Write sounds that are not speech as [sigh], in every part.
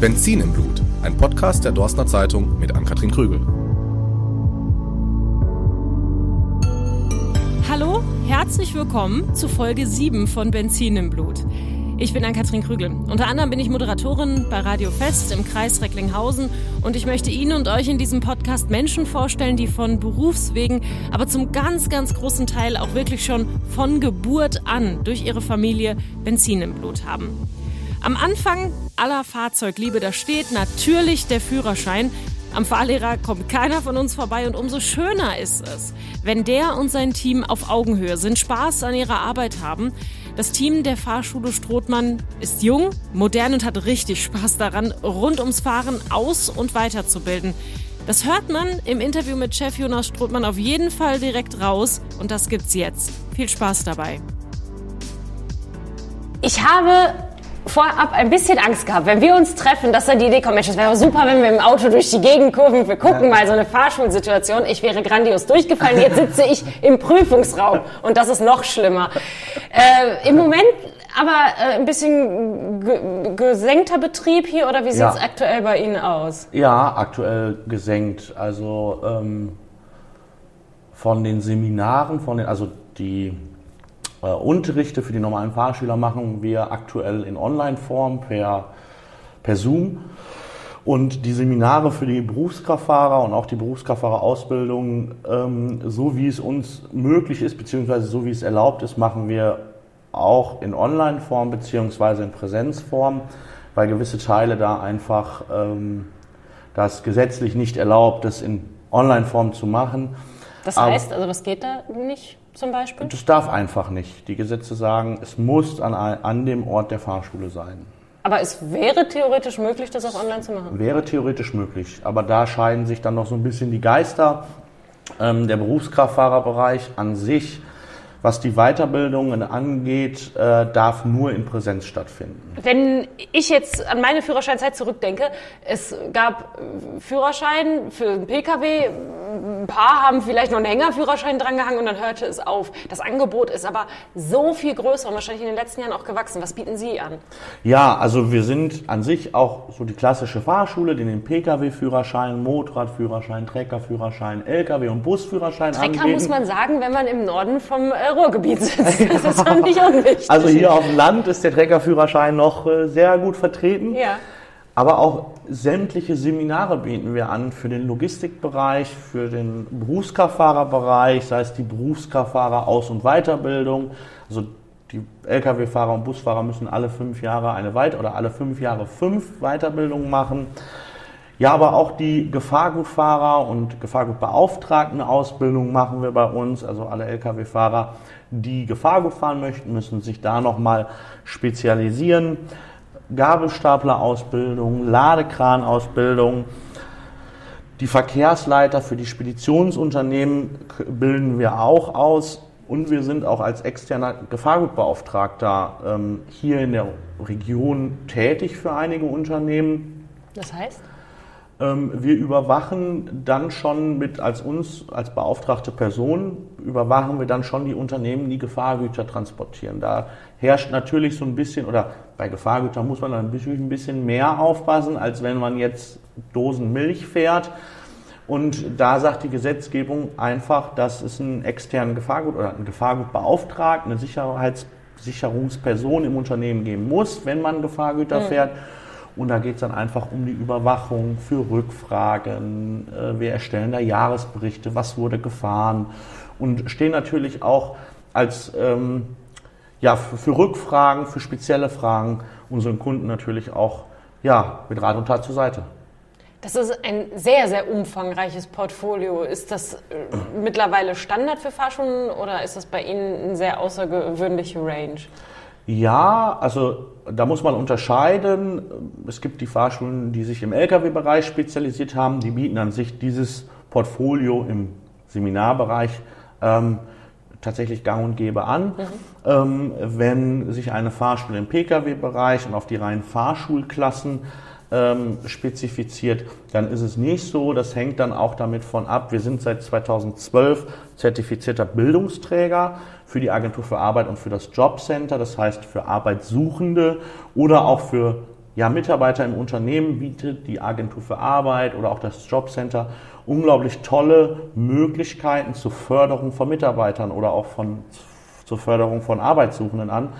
Benzin im Blut, ein Podcast der Dorstner Zeitung mit Ann-Kathrin Krügel. Hallo, herzlich willkommen zu Folge 7 von Benzin im Blut. Ich bin Ann-Kathrin Krügel. Unter anderem bin ich Moderatorin bei Radio Fest im Kreis Recklinghausen und ich möchte Ihnen und euch in diesem Podcast Menschen vorstellen, die von Berufswegen, aber zum ganz, ganz großen Teil auch wirklich schon von Geburt an durch ihre Familie Benzin im Blut haben. Am Anfang aller Fahrzeugliebe, da steht natürlich der Führerschein. Am Fahrlehrer kommt keiner von uns vorbei und umso schöner ist es, wenn der und sein Team auf Augenhöhe sind, Spaß an ihrer Arbeit haben. Das Team der Fahrschule Strothmann ist jung, modern und hat richtig Spaß daran, rund ums Fahren aus- und weiterzubilden. Das hört man im Interview mit Chef Jonas Strothmann auf jeden Fall direkt raus und das gibt's jetzt. Viel Spaß dabei. Ich habe vorab ein bisschen Angst gehabt, wenn wir uns treffen, dass da die Idee kommt, Mensch, das wäre super, wenn wir im Auto durch die Gegend kurven, wir gucken ja. mal so eine Fahrschulsituation. Ich wäre grandios durchgefallen, jetzt sitze ich im Prüfungsraum und das ist noch schlimmer. Äh, Im Moment aber äh, ein bisschen gesenkter Betrieb hier oder wie sieht es ja. aktuell bei Ihnen aus? Ja, aktuell gesenkt. Also ähm, von den Seminaren, von den, also die äh, Unterrichte für die normalen Fahrschüler machen wir aktuell in Online-Form per, per Zoom. Und die Seminare für die Berufskraftfahrer und auch die Berufskraftfahrerausbildung, ähm, so wie es uns möglich ist, beziehungsweise so wie es erlaubt ist, machen wir auch in Online-Form beziehungsweise in Präsenzform, weil gewisse Teile da einfach ähm, das gesetzlich nicht erlaubt, das in Online-Form zu machen. Das heißt, also was geht da nicht? Zum Beispiel? Das darf einfach nicht. Die Gesetze sagen, es muss an, an dem Ort der Fahrschule sein. Aber es wäre theoretisch möglich, das auch online zu machen? Wäre theoretisch möglich. Aber da scheiden sich dann noch so ein bisschen die Geister. Ähm, der Berufskraftfahrerbereich an sich was die Weiterbildungen angeht, äh, darf nur in Präsenz stattfinden. Wenn ich jetzt an meine Führerscheinzeit zurückdenke, es gab Führerschein für einen Pkw, ein paar haben vielleicht noch einen Hängerführerschein drangehangen und dann hörte es auf. Das Angebot ist aber so viel größer und wahrscheinlich in den letzten Jahren auch gewachsen. Was bieten Sie an? Ja, also wir sind an sich auch so die klassische Fahrschule, die den Pkw-Führerschein, Motorradführerschein, Treckerführerschein, Lkw- und Busführerschein Trecker anbieten. muss man sagen, wenn man im Norden vom äh, Ruhrgebiet sitzt. [laughs] Das ist schon nicht unwichtig. Also hier auf dem Land ist der Treckerführerschein noch äh, sehr gut vertreten. Ja. Aber auch sämtliche Seminare bieten wir an für den Logistikbereich, für den Berufskraftfahrerbereich, sei es die Berufskraftfahrer Aus- und Weiterbildung. Also die Lkw-Fahrer und Busfahrer müssen alle fünf Jahre eine Weit- oder alle fünf Jahre fünf Weiterbildungen machen. Ja, aber auch die Gefahrgutfahrer und Gefahrgutbeauftragten Ausbildung machen wir bei uns. Also alle Lkw-Fahrer, die Gefahrgut fahren möchten, müssen sich da nochmal spezialisieren. Gabelstapler-Ausbildung, Ladekranausbildung. Die Verkehrsleiter für die Speditionsunternehmen bilden wir auch aus und wir sind auch als externer Gefahrgutbeauftragter ähm, hier in der Region tätig für einige Unternehmen. Das heißt? Ähm, wir überwachen dann schon mit als uns als beauftragte Person überwachen wir dann schon die Unternehmen, die Gefahrgüter transportieren. Da herrscht natürlich so ein bisschen oder bei Gefahrgütern muss man dann ein bisschen mehr aufpassen, als wenn man jetzt Dosen Milch fährt. Und da sagt die Gesetzgebung einfach, dass es einen externen Gefahrgut oder einen Gefahrgutbeauftragten, eine Sicherheitssicherungsperson im Unternehmen geben muss, wenn man Gefahrgüter mhm. fährt. Und da geht es dann einfach um die Überwachung für Rückfragen. Äh, wir erstellen da Jahresberichte, was wurde gefahren und stehen natürlich auch als ähm, ja, für, Rückfragen, für spezielle Fragen unseren Kunden natürlich auch ja, mit Rat und Tat zur Seite. Das ist ein sehr, sehr umfangreiches Portfolio. Ist das äh, mittlerweile Standard für Fahrschulen oder ist das bei Ihnen eine sehr außergewöhnliche Range? Ja, also da muss man unterscheiden. Es gibt die Fahrschulen, die sich im Lkw-Bereich spezialisiert haben, die bieten an sich dieses Portfolio im Seminarbereich ähm, tatsächlich gang und gäbe an. Mhm. Ähm, wenn sich eine Fahrschule im Pkw-Bereich und auf die reinen Fahrschulklassen ähm, spezifiziert, dann ist es nicht so. Das hängt dann auch damit von ab. Wir sind seit 2012 zertifizierter Bildungsträger für die Agentur für Arbeit und für das Jobcenter, das heißt für Arbeitssuchende oder auch für ja, Mitarbeiter im Unternehmen bietet die Agentur für Arbeit oder auch das Jobcenter unglaublich tolle Möglichkeiten zur Förderung von Mitarbeitern oder auch von, zur Förderung von Arbeitssuchenden an.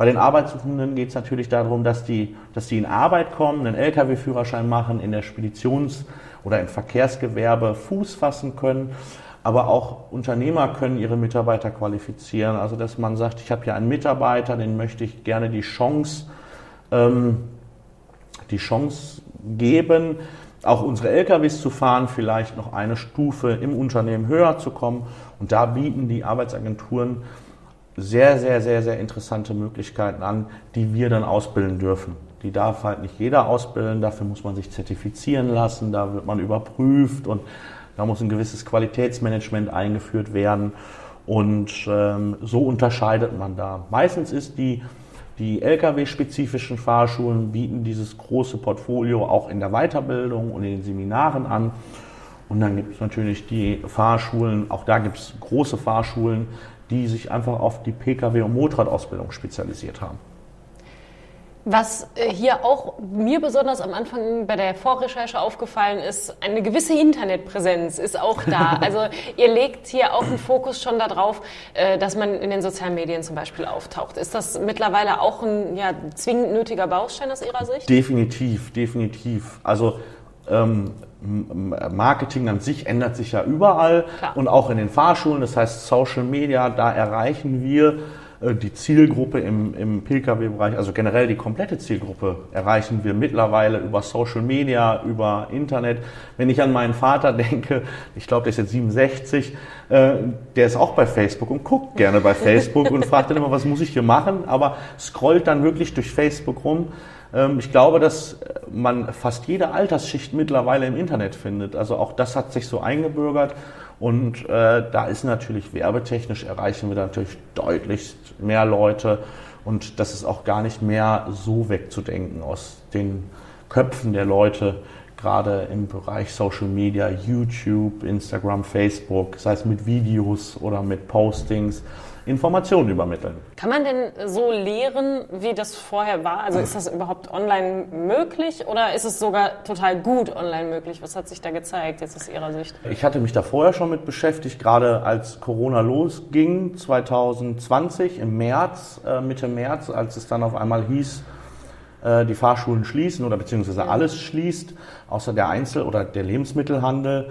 Bei den Arbeitssuchenden geht es natürlich darum, dass die, dass die in Arbeit kommen, einen Lkw-Führerschein machen, in der Speditions- oder im Verkehrsgewerbe Fuß fassen können. Aber auch Unternehmer können ihre Mitarbeiter qualifizieren. Also dass man sagt, ich habe hier einen Mitarbeiter, den möchte ich gerne die Chance, ähm, die Chance geben, auch unsere LKWs zu fahren, vielleicht noch eine Stufe im Unternehmen höher zu kommen. Und da bieten die Arbeitsagenturen sehr, sehr, sehr, sehr interessante Möglichkeiten an, die wir dann ausbilden dürfen. Die darf halt nicht jeder ausbilden, dafür muss man sich zertifizieren lassen, da wird man überprüft und da muss ein gewisses Qualitätsmanagement eingeführt werden. Und ähm, so unterscheidet man da. Meistens ist die die Lkw-spezifischen Fahrschulen bieten dieses große Portfolio auch in der Weiterbildung und in den Seminaren an. Und dann gibt es natürlich die Fahrschulen, auch da gibt es große Fahrschulen, die sich einfach auf die Pkw- und Motorradausbildung spezialisiert haben. Was äh, hier auch mir besonders am Anfang bei der Vorrecherche aufgefallen ist, eine gewisse Internetpräsenz ist auch da. [laughs] Also ihr legt hier auch einen Fokus schon darauf, äh, dass man in den sozialen Medien zum Beispiel auftaucht. Ist das mittlerweile auch ein ja, zwingend nötiger Baustein aus Ihrer Sicht? Definitiv, definitiv. Also ähm, Marketing an sich ändert sich ja überall Klar. und auch in den Fahrschulen. Das heißt, Social Media, da erreichen wir äh, die Zielgruppe im, im Pkw-Bereich, also generell die komplette Zielgruppe erreichen wir mittlerweile über Social Media, über Internet. Wenn ich an meinen Vater [laughs] denke, ich glaube, der ist jetzt 67, äh, der ist auch bei Facebook und guckt gerne bei Facebook und fragt dann immer, was muss ich hier machen, aber scrollt dann wirklich durch Facebook rum. Ähm, ich glaube, dass man fast jede Altersschicht mittlerweile im Internet findet. Also auch das hat sich so eingebürgert. Und äh, da ist natürlich werbetechnisch erreichen wir natürlich deutlich mehr Leute. Und das ist auch gar nicht mehr so wegzudenken aus den Köpfen der Leute, gerade im Bereich Social Media, YouTube, Instagram, Facebook, sei es mit Videos oder mit Postings. Informationen übermitteln. Kann man denn so lehren, wie das vorher war? Also ist das überhaupt online möglich oder ist es sogar total gut online möglich? Was hat sich da gezeigt jetzt aus Ihrer Sicht? Ich hatte mich da vorher schon mit beschäftigt, gerade als Corona losging, 2020 im März, äh, Mitte März, als es dann auf einmal hieß, äh, die Fahrschulen schließen oder beziehungsweise alles schließt, außer der Einzel- oder der Lebensmittelhandel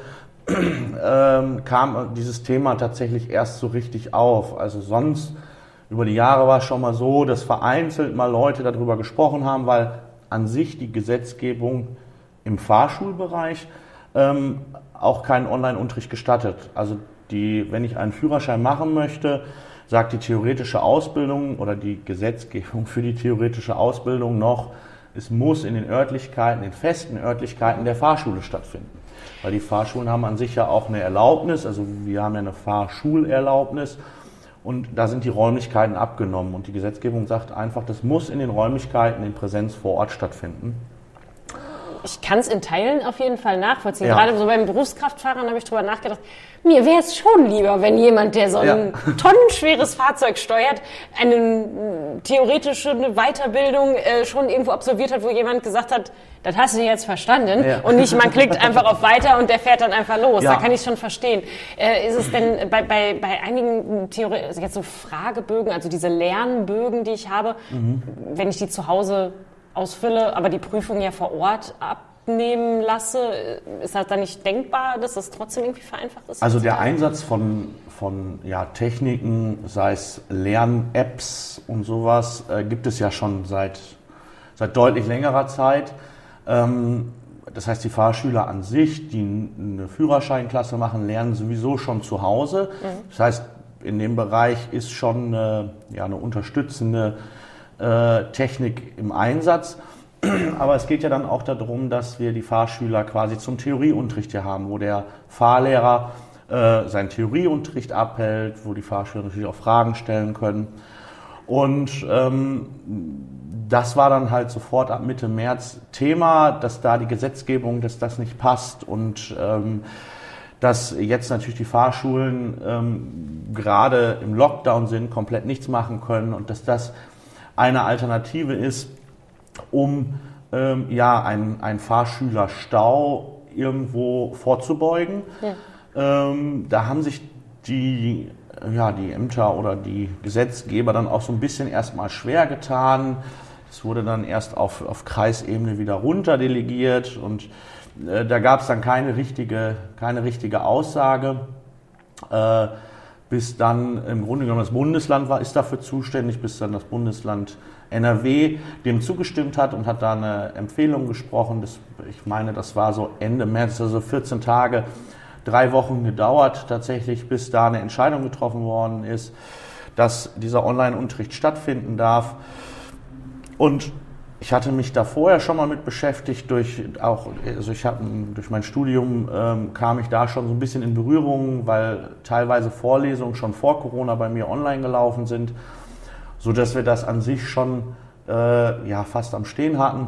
ähm, kam dieses Thema tatsächlich erst so richtig auf. Also sonst über die Jahre war es schon mal so, dass vereinzelt mal Leute darüber gesprochen haben, weil an sich die Gesetzgebung im Fahrschulbereich ähm, auch keinen Online-Unterricht gestattet. Also die, wenn ich einen Führerschein machen möchte, sagt die theoretische Ausbildung oder die Gesetzgebung für die theoretische Ausbildung noch, es muss in den Örtlichkeiten, in festen Örtlichkeiten der Fahrschule stattfinden. Weil die Fahrschulen haben an sich ja auch eine Erlaubnis, also wir haben ja eine Fahrschulerlaubnis und da sind die Räumlichkeiten abgenommen und die Gesetzgebung sagt einfach, das muss in den Räumlichkeiten in Präsenz vor Ort stattfinden. Ich kann es in Teilen auf jeden Fall nachvollziehen. Ja. Gerade so beim Berufskraftfahrern habe ich darüber nachgedacht, mir wäre es schon lieber, wenn jemand, der so ein ja. tonnenschweres Fahrzeug steuert, eine äh, theoretische Weiterbildung äh, schon irgendwo absolviert hat, wo jemand gesagt hat, das hast du jetzt verstanden ja. und nicht, man klickt einfach auf Weiter und der fährt dann einfach los. Da kann ich schon verstehen. Äh, ist es denn bei, bei, bei einigen Theorie, also jetzt so Fragebögen, also diese Lernbögen, die ich habe, mhm. wenn ich die zu Hause ausfülle, aber die Prüfung ja vor Ort ab nehmen lasse, ist das dann nicht denkbar, dass das trotzdem irgendwie vereinfacht ist? Also der Einsatz von, von ja, Techniken, sei es Lern-Apps und sowas, äh, gibt es ja schon seit, seit deutlich längerer Zeit. Ähm, das heißt, die Fahrschüler an sich, die eine Führerscheinklasse machen, lernen sowieso schon zu Hause. Mhm. Das heißt, in dem Bereich ist schon eine, ja, eine unterstützende Technik im Einsatz. [clears throat] Aber es geht ja dann auch darum, dass wir die Fahrschüler quasi zum Theorieunterricht hier haben, wo der Fahrlehrer äh, seinen Theorieunterricht abhält, wo die Fahrschüler natürlich auch Fragen stellen können. Und ähm, das war dann halt sofort ab Mitte März Thema, dass da die Gesetzgebung, dass das nicht passt und ähm, dass jetzt natürlich die Fahrschulen ähm, gerade im Lockdown sind, komplett nichts machen können und dass das eine Alternative ist, um ähm, ja, ein, ein Fahrschülerstau irgendwo vorzubeugen. Ja. Ähm, da haben sich die, ja, die Ämter oder die Gesetzgeber dann auch so ein bisschen erstmal schwer getan. Es wurde dann erst auf, auf Kreisebene wieder runterdelegiert und äh, da gab es dann keine richtige, keine richtige Aussage. Äh, bis dann im Grunde genommen das Bundesland war, ist dafür zuständig, bis dann das Bundesland NRW dem zugestimmt hat und hat da eine Empfehlung gesprochen. Das, ich meine, das war so Ende März, also 14 Tage, drei Wochen gedauert tatsächlich, bis da eine Entscheidung getroffen worden ist, dass dieser Online-Unterricht stattfinden darf. Und ich hatte mich da vorher schon mal mit beschäftigt, durch auch, also ich hatte, durch mein Studium ähm, kam ich da schon so ein bisschen in Berührung, weil teilweise Vorlesungen schon vor Corona bei mir online gelaufen sind, so dass wir das an sich schon äh, ja fast am Stehen hatten.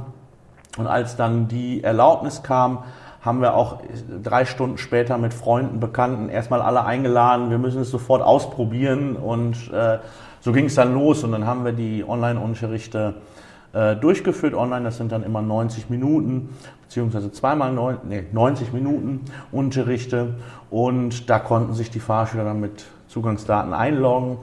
Und als dann die Erlaubnis kam, haben wir auch drei Stunden später mit Freunden, Bekannten erstmal alle eingeladen. Wir müssen es sofort ausprobieren und äh, so ging es dann los und dann haben wir die Online-Unterrichte äh, durchgeführt online. Das sind dann immer 90 Minuten, beziehungsweise zweimal neun, nee, 90 Minuten Unterrichte. Und da konnten sich die Fahrschüler dann mit Zugangsdaten einloggen.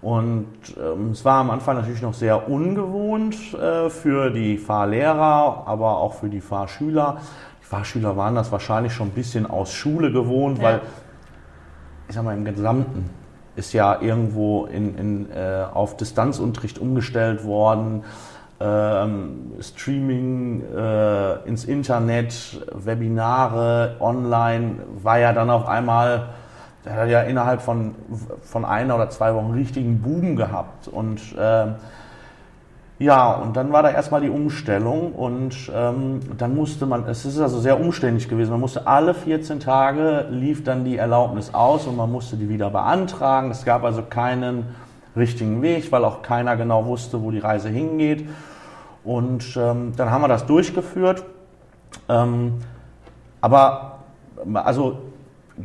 Und ähm, es war am Anfang natürlich noch sehr ungewohnt äh, für die Fahrlehrer, aber auch für die Fahrschüler. Die Fahrschüler waren das wahrscheinlich schon ein bisschen aus Schule gewohnt, ja. weil ich sag mal im Gesamten ist ja irgendwo in, in, äh, auf Distanzunterricht umgestellt worden ähm, Streaming äh, ins Internet, Webinare, online, war ja dann auf einmal, der hat ja innerhalb von, von einer oder zwei Wochen richtigen Boom gehabt. Und äh, ja, und dann war da erstmal die Umstellung und ähm, dann musste man, es ist also sehr umständlich gewesen, man musste alle 14 Tage lief dann die Erlaubnis aus und man musste die wieder beantragen. Es gab also keinen richtigen Weg, weil auch keiner genau wusste, wo die Reise hingeht. Und ähm, dann haben wir das durchgeführt. Ähm, aber also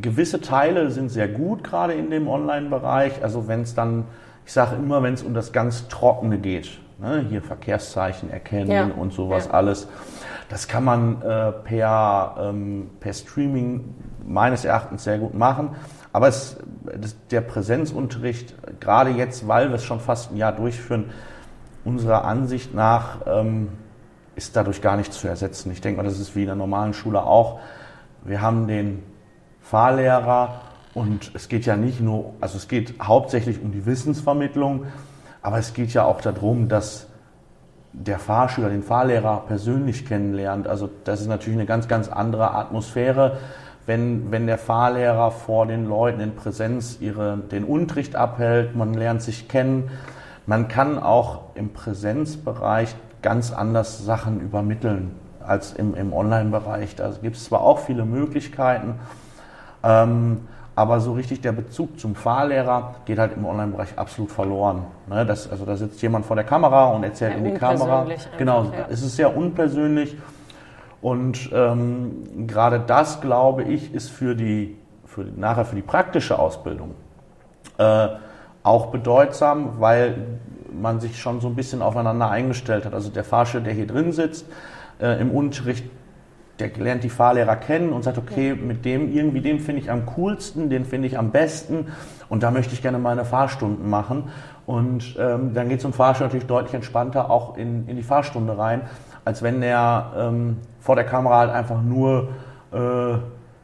gewisse Teile sind sehr gut, gerade in dem Online-Bereich. Also wenn es dann, ich sage immer, wenn es um das ganz Trockene geht, ne, hier Verkehrszeichen erkennen ja. und sowas ja. alles, das kann man äh, per, ähm, per Streaming meines Erachtens sehr gut machen. Aber es, das, der Präsenzunterricht, gerade jetzt, weil wir es schon fast ein Jahr durchführen, unserer Ansicht nach ähm, ist dadurch gar nichts zu ersetzen. Ich denke mal, das ist wie in der normalen Schule auch. Wir haben den Fahrlehrer und es geht ja nicht nur, also es geht hauptsächlich um die Wissensvermittlung, aber es geht ja auch darum, dass der Fahrschüler den Fahrlehrer persönlich kennenlernt. Also das ist natürlich eine ganz, ganz andere Atmosphäre, wenn, wenn der Fahrlehrer vor den Leuten in Präsenz ihre, den Unterricht abhält, man lernt sich kennen. Man kann auch im Präsenzbereich ganz anders Sachen übermitteln als im, im Online-Bereich. Da gibt es zwar auch viele Möglichkeiten, ähm, aber so richtig der Bezug zum Fahrlehrer geht halt im Online-Bereich absolut verloren. Ne, das, also da sitzt jemand vor der Kamera und erzählt ja, in die Kamera. Genau, ja. es ist sehr unpersönlich. Und ähm, gerade das, glaube ich, ist für die, für, nachher für die praktische Ausbildung äh, auch bedeutsam, weil man sich schon so ein bisschen aufeinander eingestellt hat. Also der Fahrschüler, der hier drin sitzt, äh, im Unterricht, der lernt die Fahrlehrer kennen und sagt, okay, mit dem irgendwie, den finde ich am coolsten, den finde ich am besten und da möchte ich gerne meine Fahrstunden machen. Und ähm, dann geht so ein Fahrschüler natürlich deutlich entspannter auch in, in die Fahrstunde rein, als wenn der ähm, vor der Kamera halt einfach nur äh,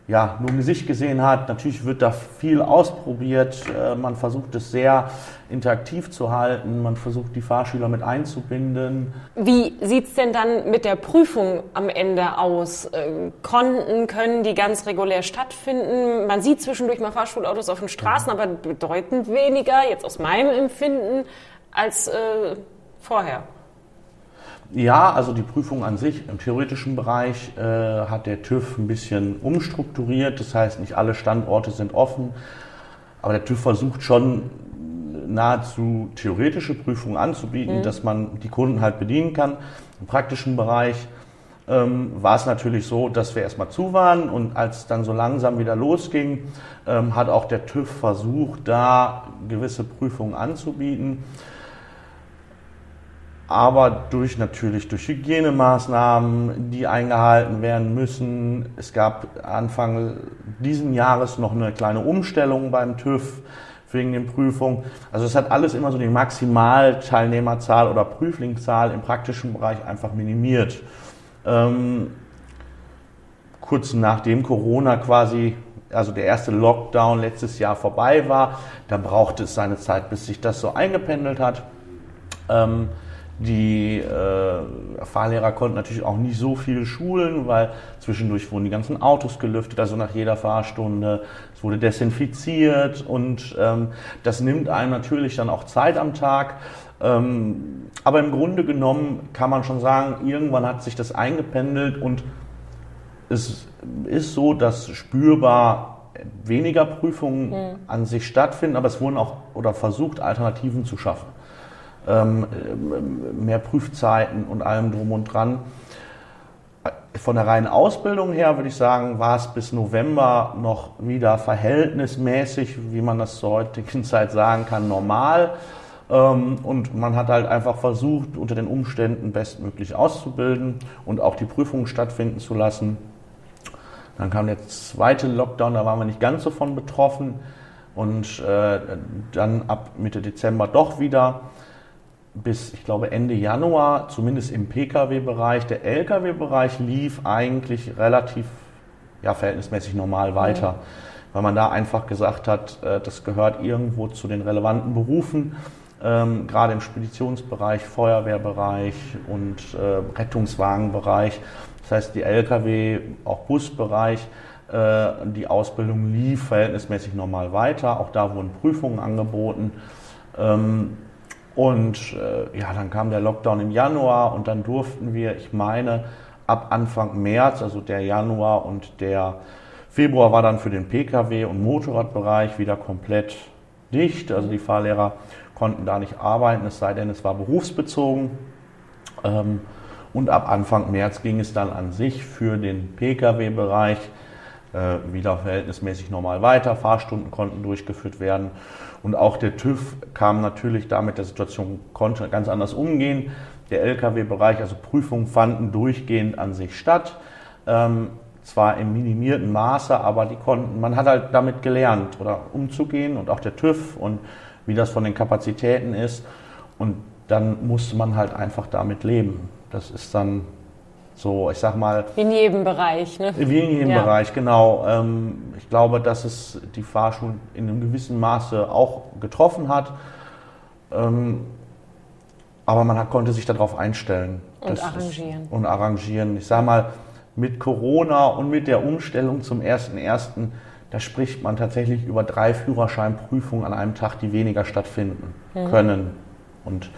ja, nur ein Gesicht gesehen hat. Natürlich wird da viel ausprobiert. Äh, man versucht es sehr interaktiv zu halten. Man versucht die Fahrschüler mit einzubinden. Wie sieht es denn dann mit der Prüfung am Ende aus? Äh, Konten können die ganz regulär stattfinden. Man sieht zwischendurch mal Fahrschulautos auf den Straßen, aber bedeutend weniger, jetzt aus meinem Empfinden, als äh, vorher. Ja, also die Prüfung an sich im theoretischen Bereich äh, hat der TÜV ein bisschen umstrukturiert. Das heißt, nicht alle Standorte sind offen. Aber der TÜV versucht schon nahezu theoretische Prüfungen anzubieten, mhm. dass man die Kunden halt bedienen kann. Im praktischen Bereich ähm, war es natürlich so, dass wir erstmal zu waren und als dann so langsam wieder losging, ähm, hat auch der TÜV versucht, da gewisse Prüfungen anzubieten. Aber durch natürlich durch Hygienemaßnahmen, die eingehalten werden müssen. Es gab Anfang diesen Jahres noch eine kleine Umstellung beim TÜV wegen den Prüfungen. Also es hat alles immer so die Maximalteilnehmerzahl oder Prüflingszahl im praktischen Bereich einfach minimiert. Ähm, kurz nachdem Corona quasi, also der erste Lockdown letztes Jahr vorbei war, da brauchte es seine Zeit, bis sich das so eingependelt hat. Ähm, die äh, Fahrlehrer konnten natürlich auch nicht so viel schulen, weil zwischendurch wurden die ganzen Autos gelüftet, also nach jeder Fahrstunde. Es wurde desinfiziert und ähm, das nimmt einem natürlich dann auch Zeit am Tag. Ähm, aber im Grunde genommen kann man schon sagen, irgendwann hat sich das eingependelt und es ist so, dass spürbar weniger Prüfungen mhm. an sich stattfinden, aber es wurden auch oder versucht, Alternativen zu schaffen mehr Prüfzeiten und allem drum und dran. Von der reinen Ausbildung her würde ich sagen, war es bis November noch wieder verhältnismäßig, wie man das zur heutigen [laughs] Zeit sagen kann, normal. Ähm, und man hat halt einfach versucht, unter den Umständen bestmöglich auszubilden und auch die Prüfungen stattfinden zu lassen. Dann kam der zweite Lockdown, da waren wir nicht ganz so von betroffen. Und äh, dann ab Mitte Dezember doch wieder bis, ich glaube, Ende Januar, zumindest im Pkw-Bereich. Der Lkw-Bereich lief eigentlich relativ, ja, verhältnismäßig normal weiter, mhm. weil man da einfach gesagt hat, äh, das gehört irgendwo zu den relevanten Berufen, ähm, gerade im Speditionsbereich, Feuerwehrbereich und äh, Rettungswagenbereich. Das heißt, die Lkw, auch Busbereich, äh, die Ausbildung lief verhältnismäßig normal weiter. Auch da wurden Prüfungen angeboten. Ähm, und äh, ja, dann kam der Lockdown im Januar und dann durften wir, ich meine, ab Anfang März, also der Januar und der Februar war dann für den Pkw- und Motorradbereich wieder komplett dicht. Also die Fahrlehrer konnten da nicht arbeiten, es sei denn, es war berufsbezogen. Ähm, und ab Anfang März ging es dann an sich für den Pkw-Bereich wieder verhältnismäßig normal weiter. Fahrstunden konnten durchgeführt werden. Und auch der TÜV kam natürlich damit der Situation, konnte ganz anders umgehen. Der Lkw-Bereich, also Prüfungen fanden durchgehend an sich statt. Ähm, zwar im minimierten Maße, aber die konnten, man hat halt damit gelernt oder umzugehen und auch der TÜV und wie das von den Kapazitäten ist. Und dann musste man halt einfach damit leben. Das ist dann so, ich sag mal. Wie in jedem Bereich, ne? Wie in jedem ja. Bereich, genau. Ähm, ich glaube, dass es die Fahrschulen in einem gewissen Maße auch getroffen hat. Ähm, aber man konnte sich darauf einstellen. Und arrangieren. Ist, und arrangieren. Ich sag mal, mit Corona und mit der Umstellung zum 1.1., da spricht man tatsächlich über drei Führerscheinprüfungen an einem Tag, die weniger stattfinden mhm. können. Und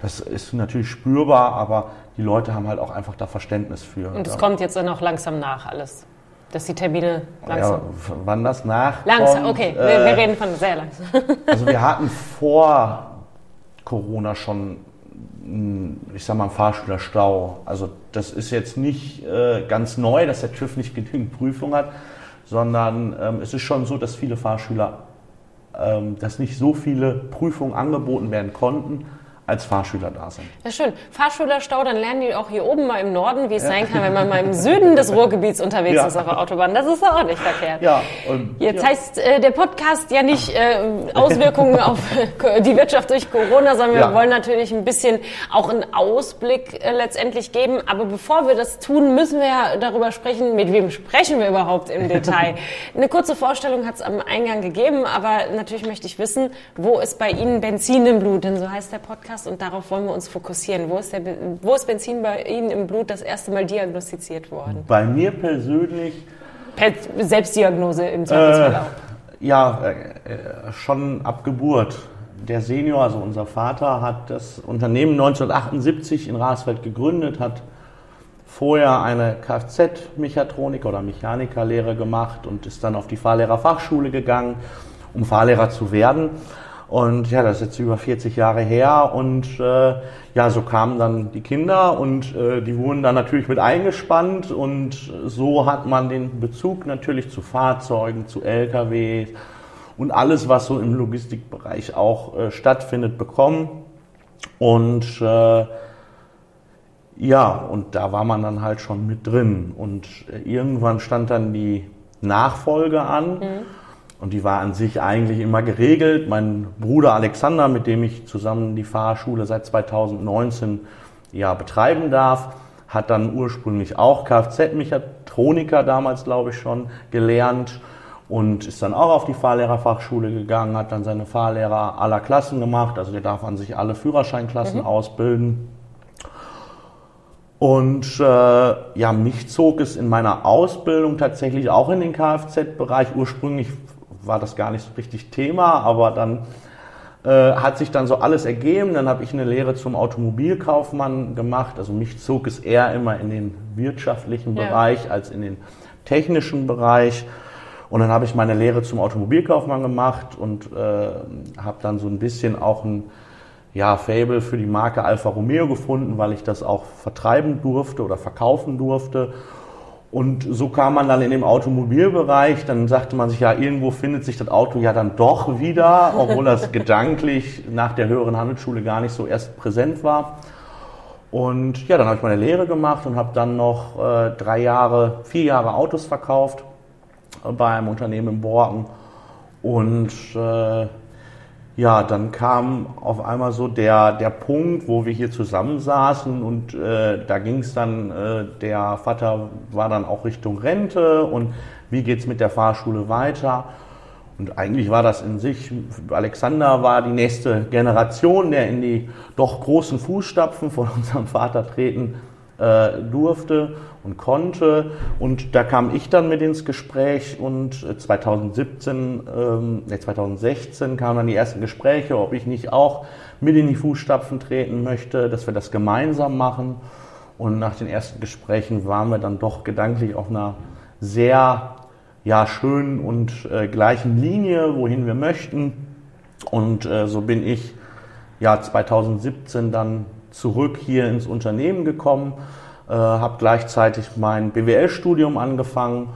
das ist natürlich spürbar, aber die Leute haben halt auch einfach da Verständnis für. Und es ja. kommt jetzt dann auch langsam nach alles. Dass die Termine langsam. Ja, wann das nach? Langsam, okay. Äh, wir, wir, reden von sehr langsam. [laughs] also wir hatten vor Corona schon, ich sag mal, einen Fahrschülerstau. Also das ist jetzt nicht äh, ganz neu, dass der TÜV nicht genügend Prüfung hat, sondern ähm, es ist schon so, dass viele Fahrschüler, ähm, dass nicht so viele Prüfungen angeboten werden konnten als Fahrschüler da sind. Ja, schön. Fahrschülerstau, dann lernen die auch hier oben mal im Norden, wie es ja. sein kann, wenn man mal im Süden des Ruhrgebiets unterwegs ja. ist auf der Autobahn. Das ist auch nicht verkehrt. Ja, und, Jetzt ja. heißt äh, der Podcast ja nicht äh, Auswirkungen [laughs] auf äh, die Wirtschaft durch Corona, sondern wir wollen natürlich ein bisschen auch einen Ausblick äh, letztendlich geben. Aber bevor wir das tun, müssen wir ja darüber sprechen, mit wem sprechen wir überhaupt im Detail. [laughs] Eine kurze Vorstellung hat es am Eingang gegeben, aber natürlich möchte ich wissen, wo ist bei Ihnen Benzin im Blut? Denn so heißt der Podcast hast und darauf wollen wir uns fokussieren. Wo ist, der, wo ist Benzin bei Ihnen im Blut das erste Mal diagnostiziert worden? Bei mir persönlich. Per Selbstdiagnose im Zweifelsfall äh, Ja, äh, schon ab Geburt. Der Senior, also unser Vater, hat das Unternehmen 1978 in Rasfeld gegründet, hat vorher eine Kfz-Mechatroniker oder Mechanikerlehre gemacht und ist dann auf die Fahrlehrerfachschule gegangen, um Fahrlehrer zu werden. Und ja, das ist jetzt über 40 Jahre her und äh, ja, so kamen dann die Kinder und äh, die wurden dann natürlich mit eingespannt und so hat man den Bezug natürlich zu Fahrzeugen, zu LKW und alles, was so im Logistikbereich auch äh, stattfindet, bekommen. Und äh, ja, und da war man dann halt schon mit drin. Und irgendwann stand dann die Nachfolge an. Mhm. Und die war an sich eigentlich immer geregelt. Mein Bruder Alexander, mit dem ich zusammen die Fahrschule seit 2019 ja, betreiben darf, hat dann ursprünglich auch Kfz-Mechatroniker damals, glaube ich, schon gelernt und ist dann auch auf die Fahrlehrerfachschule gegangen, hat dann seine Fahrlehrer aller Klassen gemacht. Also der darf an sich alle Führerscheinklassen mhm. ausbilden. Und äh, ja, mich zog es in meiner Ausbildung tatsächlich auch in den Kfz-Bereich. Ursprünglich war das gar nicht so richtig Thema, aber dann äh, hat sich dann so alles ergeben. Dann habe ich eine Lehre zum Automobilkaufmann gemacht. Also mich zog es eher immer in den wirtschaftlichen ja. Bereich als in den technischen Bereich. Und dann habe ich meine Lehre zum Automobilkaufmann gemacht und äh, habe dann so ein bisschen auch ein ja, Fable für die Marke Alfa Romeo gefunden, weil ich das auch vertreiben durfte oder verkaufen durfte. Und so kam man dann in dem Automobilbereich, dann sagte man sich ja, irgendwo findet sich das Auto ja dann doch wieder, obwohl das [laughs] gedanklich nach der höheren Handelsschule gar nicht so erst präsent war. Und ja, dann habe ich meine Lehre gemacht und habe dann noch äh, drei Jahre, vier Jahre Autos verkauft äh, bei einem Unternehmen in Borken. Und äh, ja, dann kam auf einmal so der, der Punkt, wo wir hier zusammensaßen und äh, da ging es dann, äh, der Vater war dann auch Richtung Rente und wie geht's mit der Fahrschule weiter? Und eigentlich war das in sich, Alexander war die nächste Generation, der in die doch großen Fußstapfen von [laughs] unserem Vater treten äh, durfte und konnte. Und da kam ich dann mit ins Gespräch und 2017, äh, ähm, nee, 2016 kamen dann die ersten Gespräche, ob ich nicht auch mit in die Fußstapfen treten möchte, dass wir das gemeinsam machen. Und nach den ersten Gesprächen waren wir dann doch gedanklich auf einer sehr ja, schönen und äh, gleichen Linie, wohin wir möchten. Und äh, so bin ich ja 2017 dann zurück hier ins Unternehmen gekommen äh, habe gleichzeitig mein BWL-Studium angefangen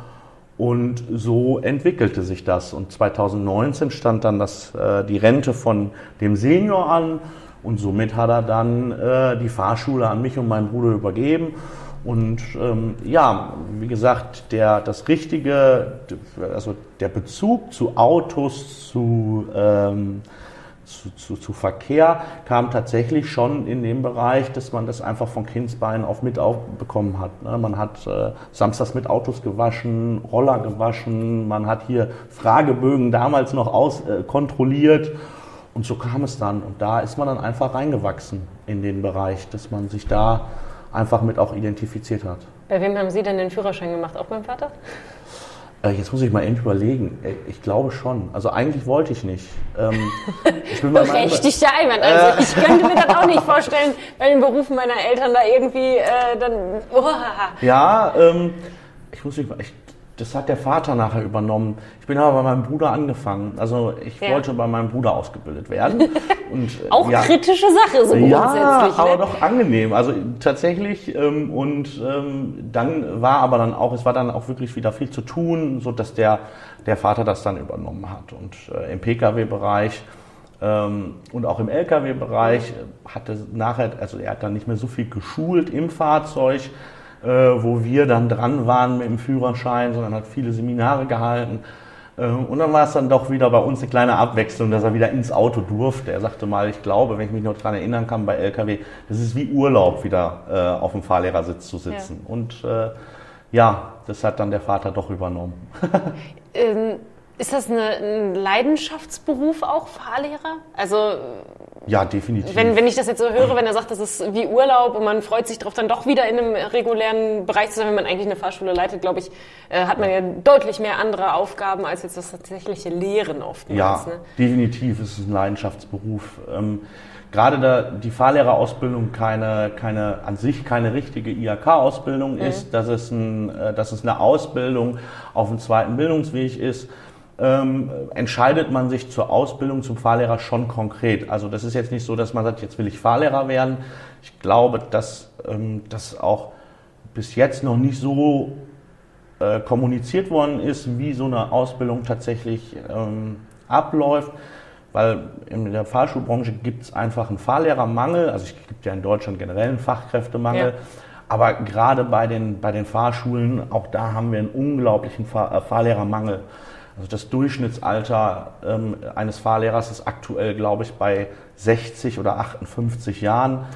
und so entwickelte sich das. Und 2019 stand dann das, äh, die Rente von dem Senior an und somit hat er dann äh, die Fahrschule an mich und meinen Bruder übergeben. Und ähm, ja, wie gesagt, der, das richtige, also der Bezug zu Autos, zu ähm, zu, zu, zu, Verkehr kam tatsächlich schon in dem Bereich, dass man das einfach von Kindsbeinen auf mit bekommen hat. Ne? Man hat äh, samstags mit Autos gewaschen, Roller gewaschen, man hat hier Fragebögen damals noch aus, äh, kontrolliert und so kam es dann. Und da ist man dann einfach reingewachsen in den Bereich, dass man sich da einfach mit auch identifiziert hat. Bei wem haben Sie denn den Führerschein gemacht? Auch beim Vater? Äh, jetzt muss ich mal endlich überlegen. Äh, ich glaube schon. Also eigentlich wollte ich nicht. Ähm, ich bin [laughs] Berechtigter Einwand. Also äh. ich [laughs] könnte mir das auch nicht vorstellen, bei den Berufen meiner Eltern da irgendwie äh, dann. Oh. Ja, ähm, ich muss mich mal. Ich das hat der Vater nachher übernommen. Ich bin aber bei meinem Bruder angefangen. Also ich ja. wollte bei meinem Bruder ausgebildet werden. [laughs] Und, äh, Auch ja, kritische Sache so ja, grundsätzlich. Ja, aber ne? doch angenehm. Also tatsächlich. Ähm, und ähm, dann war aber dann auch, es war dann auch wirklich wieder viel zu tun, so dass der, der Vater das dann übernommen hat. Und äh, im Pkw-Bereich ähm, und auch im Lkw-Bereich hatte nachher, also er hat dann nicht mehr so viel geschult im Fahrzeug äh, wo wir dann dran waren mit dem Führerschein, sondern hat viele Seminare gehalten. Äh, und dann war es dann doch wieder bei uns eine kleine Abwechslung, dass er wieder ins Auto durfte. Er sagte mal, ich glaube, wenn ich mich noch daran erinnern kann, bei LKW, das ist wie Urlaub, wieder äh, auf dem Fahrlehrersitz zu sitzen. Ja. Und äh, ja, das hat dann der Vater doch übernommen. [laughs] ähm, ist das eine, ein Leidenschaftsberuf auch, Fahrlehrer? Also ja, definitiv. Wenn, wenn ich das jetzt so höre, wenn er sagt, das ist wie Urlaub und man freut sich darauf, dann doch wieder in einem regulären Bereich zu sein, wenn man eigentlich eine Fahrschule leitet, glaube ich, äh, hat man ja deutlich mehr andere Aufgaben als jetzt das tatsächliche Lehren oftmals. Ja, ne? definitiv ist es ein Leidenschaftsberuf. Ähm, gerade da die Fahrlehrerausbildung keine, keine, an sich keine richtige IHK-Ausbildung mhm. ist, dass es, ein, äh, dass es eine Ausbildung auf dem zweiten Bildungsweg ist, ähm, entscheidet man sich zur Ausbildung zum Fahrlehrer schon konkret. Also das ist jetzt nicht so, dass man sagt, jetzt will ich Fahrlehrer werden. Ich glaube, dass ähm, das auch bis jetzt noch nicht so äh, kommuniziert worden ist, wie so eine Ausbildung tatsächlich ähm, abläuft. weil in der Fahrschulbranche gibt es einfach einen Fahrlehrermangel. Also es gibt ja in Deutschland generell einen Fachkräftemangel. Ja. Aber gerade bei den, bei den Fahrschulen, auch da haben wir einen unglaublichen Fahr äh, Fahrlehrermangel. Also das Durchschnittsalter ähm, eines Fahrlehrers ist aktuell, glaube ich, bei 60 oder 58 Jahren.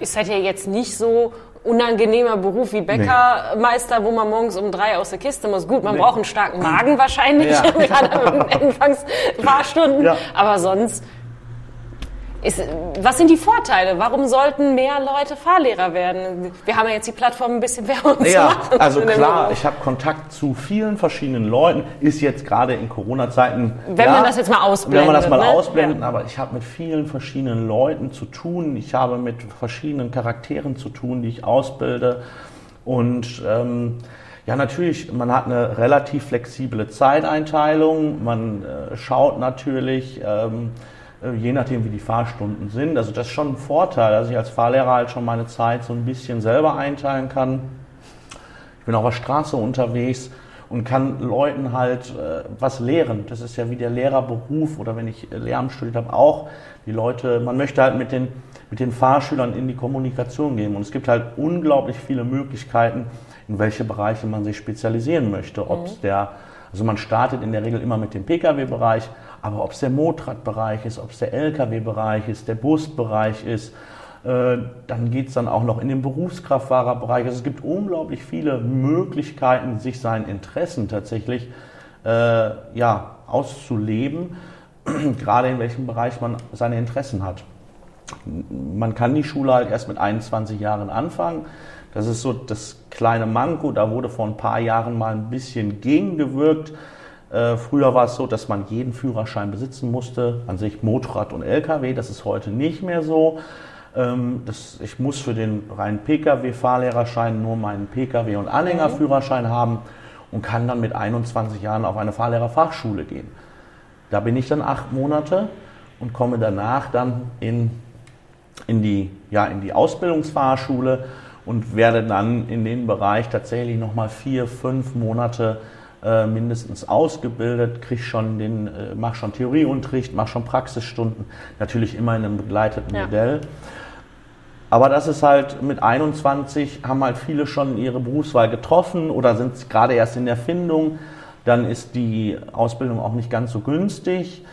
Ist das ja jetzt nicht so unangenehmer Beruf wie Bäckermeister, nee. wo man morgens um drei aus der Kiste muss. Gut, man nee. braucht einen starken Magen wahrscheinlich, ja. [laughs] gerade in Anfangsfahrstunden. Ja. Aber sonst ist, was sind die Vorteile? Warum sollten mehr Leute Fahrlehrer werden? Wir haben ja jetzt die Plattform ein bisschen Werbung ja, zu machen. Also klar, ich habe Kontakt zu vielen verschiedenen Leuten. Ist jetzt gerade in Corona-Zeiten. Wenn ja, man das jetzt mal ausblendet. Wenn man das mal ne? ausblendet, ja. aber ich habe mit vielen verschiedenen Leuten zu tun. Ich habe mit verschiedenen Charakteren zu tun, die ich ausbilde. Und ähm, ja, natürlich, man hat eine relativ flexible Zeiteinteilung. Man äh, schaut natürlich. Ähm, äh, je nachdem, wie die Fahrstunden sind. Also das ist schon ein Vorteil, dass ich als Fahrlehrer halt schon meine Zeit so ein bisschen selber einteilen kann. Ich bin auf der Straße unterwegs und kann Leuten halt äh, was lehren. Das ist ja wie der Lehrerberuf oder wenn ich Lehramt studiert habe, auch die Leute, man möchte halt mit den, mit den Fahrschülern in die Kommunikation gehen. Und es gibt halt unglaublich viele Möglichkeiten, in welche Bereiche man sich spezialisieren möchte. Ob mhm. der, also man startet in der Regel immer mit dem Pkw-Bereich, aber ob es der Motorradbereich ist, ob es der Lkw-Bereich ist, der Busbereich ist, äh, dann geht es dann auch noch in den Berufskraftfahrerbereich. Also es gibt unglaublich viele Möglichkeiten, sich seinen Interessen tatsächlich äh, ja, auszuleben, [clears throat] gerade in welchem Bereich man seine Interessen hat. Man kann die Schule halt erst mit 21 Jahren anfangen. Das ist so das kleine Manko. Da wurde vor ein paar Jahren mal ein bisschen gegengewirkt. Äh, früher war es so, dass man jeden Führerschein besitzen musste, an sich Motorrad und LKW. Das ist heute nicht mehr so. Ähm, das, ich muss für den reinen Pkw-Fahrlehrerschein nur meinen Pkw- und Anhängerführerschein haben und kann dann mit 21 Jahren auf eine Fahrlehrerfachschule gehen. Da bin ich dann acht Monate und komme danach dann in, in, die, ja, in die Ausbildungsfahrschule und werde dann in den Bereich tatsächlich nochmal vier, fünf Monate äh, mindestens ausgebildet, krieg schon den, äh, mach schon Theorieunterricht, mach schon Praxisstunden, natürlich immer in einem begleiteten ja. Modell. Aber das ist halt mit 21 haben halt viele schon ihre Berufswahl getroffen oder sind gerade erst in der Findung. Dann ist die Ausbildung auch nicht ganz so günstig.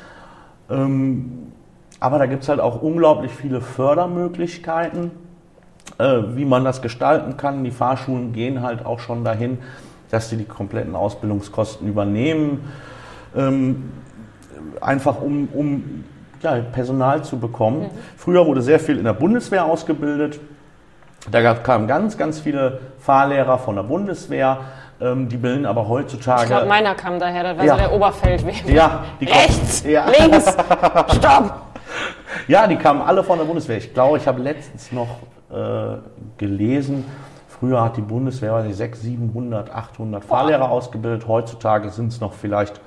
Ähm, aber da gibt es halt auch unglaublich viele Fördermöglichkeiten, äh, wie man das gestalten kann. Die Fahrschulen gehen halt auch schon dahin, dass sie die kompletten Ausbildungskosten übernehmen, ähm, einfach um, um ja, Personal zu bekommen. Mhm. Früher wurde sehr viel in der Bundeswehr ausgebildet. Da kamen ganz, ganz viele Fahrlehrer von der Bundeswehr. Ähm, die bilden aber heutzutage. Ich glaube, meiner kam daher, das war ja. so der Oberfeldwebel. Ja, die Rechts, [laughs] ja. links, stopp! Ja, die kamen alle von der Bundeswehr. Ich glaube, ich habe letztens noch äh, gelesen, Früher hat die Bundeswehr weiß ich, 600, 700, 800 Fahrlehrer ausgebildet. Heutzutage sind es noch vielleicht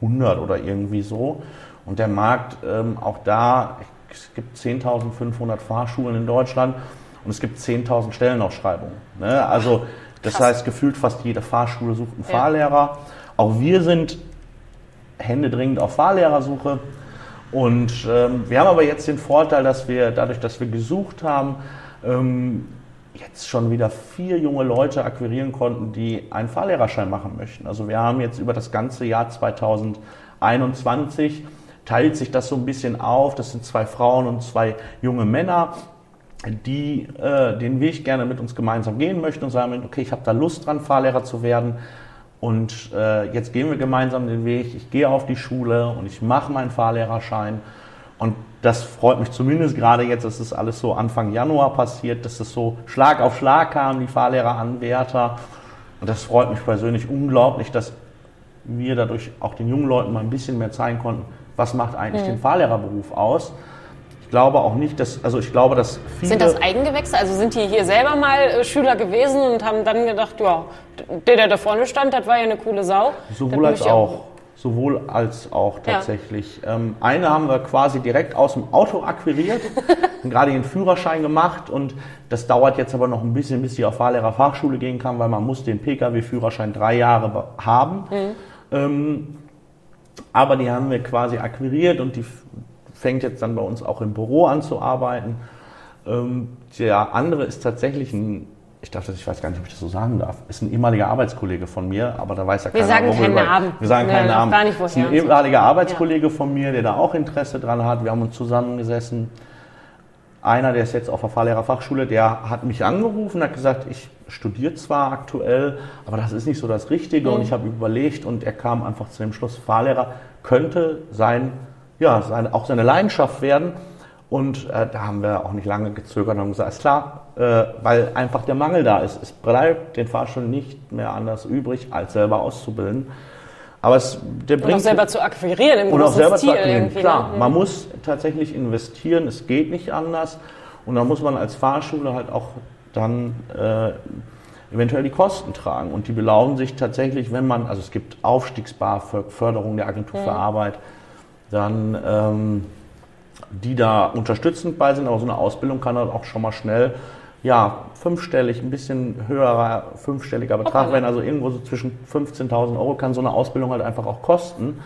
100 oder irgendwie so. Und der Markt, ähm, auch da, es gibt 10.500 Fahrschulen in Deutschland und es gibt 10.000 Stellenausschreibungen. Ne? Also das Krass. heißt, gefühlt fast jede Fahrschule sucht einen ja. Fahrlehrer. Auch wir sind händedringend auf Fahrlehrersuche. Und ähm, wir haben aber jetzt den Vorteil, dass wir dadurch, dass wir gesucht haben, ähm, jetzt schon wieder vier junge Leute akquirieren konnten, die einen Fahrlehrerschein machen möchten. Also wir haben jetzt über das ganze Jahr 2021 teilt sich das so ein bisschen auf. Das sind zwei Frauen und zwei junge Männer, die äh, den Weg gerne mit uns gemeinsam gehen möchten und sagen, okay, ich habe da Lust dran, Fahrlehrer zu werden. Und äh, jetzt gehen wir gemeinsam den Weg. Ich gehe auf die Schule und ich mache meinen Fahrlehrerschein. Und das freut mich zumindest gerade jetzt, dass das alles so Anfang Januar passiert, dass das so Schlag auf Schlag kam, die Fahrlehreranwärter. Und das freut mich persönlich unglaublich, dass wir dadurch auch den jungen Leuten mal ein bisschen mehr zeigen konnten, was macht eigentlich mhm. den Fahrlehrerberuf aus. Ich glaube auch nicht, dass, also ich glaube, dass viele... Sind das Eigengewächse? Also sind die hier selber mal äh, Schüler gewesen und haben dann gedacht, ja, der, der da vorne stand, das war ja eine coole Sau. Sowohl als auch sowohl als auch tatsächlich. Ja. Ähm, eine haben wir quasi direkt aus dem Auto akquiriert [laughs] und gerade ihren Führerschein gemacht und das dauert jetzt aber noch ein bisschen, bis sie auf Fahrlehrerfachschule gehen kann, weil man muss den Pkw-Führerschein drei Jahre haben. Mhm. Ähm, aber die haben wir quasi akquiriert und die fängt jetzt dann bei uns auch im Büro an zu arbeiten. Ähm, der andere ist tatsächlich ein, ich darf das, ich weiß gar nicht, ob ich das so sagen darf, ist ein ehemaliger Arbeitskollege von mir, aber da weiß ja keiner, Wir sagen keinen Namen. Wir sagen keinen Namen. gar nicht, ist ein ehemaliger Arbeitskollege von mir, der da auch Interesse dran hat. Wir haben uns zusammengesessen. Einer, der ist jetzt auf der Fahrlehrerfachschule, der hat mich angerufen, hat gesagt, ich studiere zwar aktuell, aber das ist nicht so das Richtige. Und ich habe überlegt und er kam einfach zu dem Schluss, Fahrlehrer könnte sein, ja, sein, auch seine Leidenschaft werden. Und äh, da haben wir auch nicht lange gezögert und haben gesagt, ist klar, äh, weil einfach der Mangel da ist. Es bleibt den Fahrschulen nicht mehr anders übrig, als selber auszubilden. Aber es, der Und auch bringt selber zu akquirieren im und auch großen selber Stil zu akquirieren. irgendwie. Klar, ne? man muss tatsächlich investieren, es geht nicht anders. Und da muss man als Fahrschule halt auch dann äh, eventuell die Kosten tragen. Und die belaufen sich tatsächlich, wenn man, also es gibt Aufstiegsbar Förderung der Agentur für Arbeit, dann ähm, die da unterstützend bei sind, aber so eine Ausbildung kann dann auch schon mal schnell ja, fünfstellig, ein bisschen höherer fünfstelliger Betrag werden, also irgendwo so zwischen 15.000 Euro kann so eine Ausbildung halt einfach auch kosten.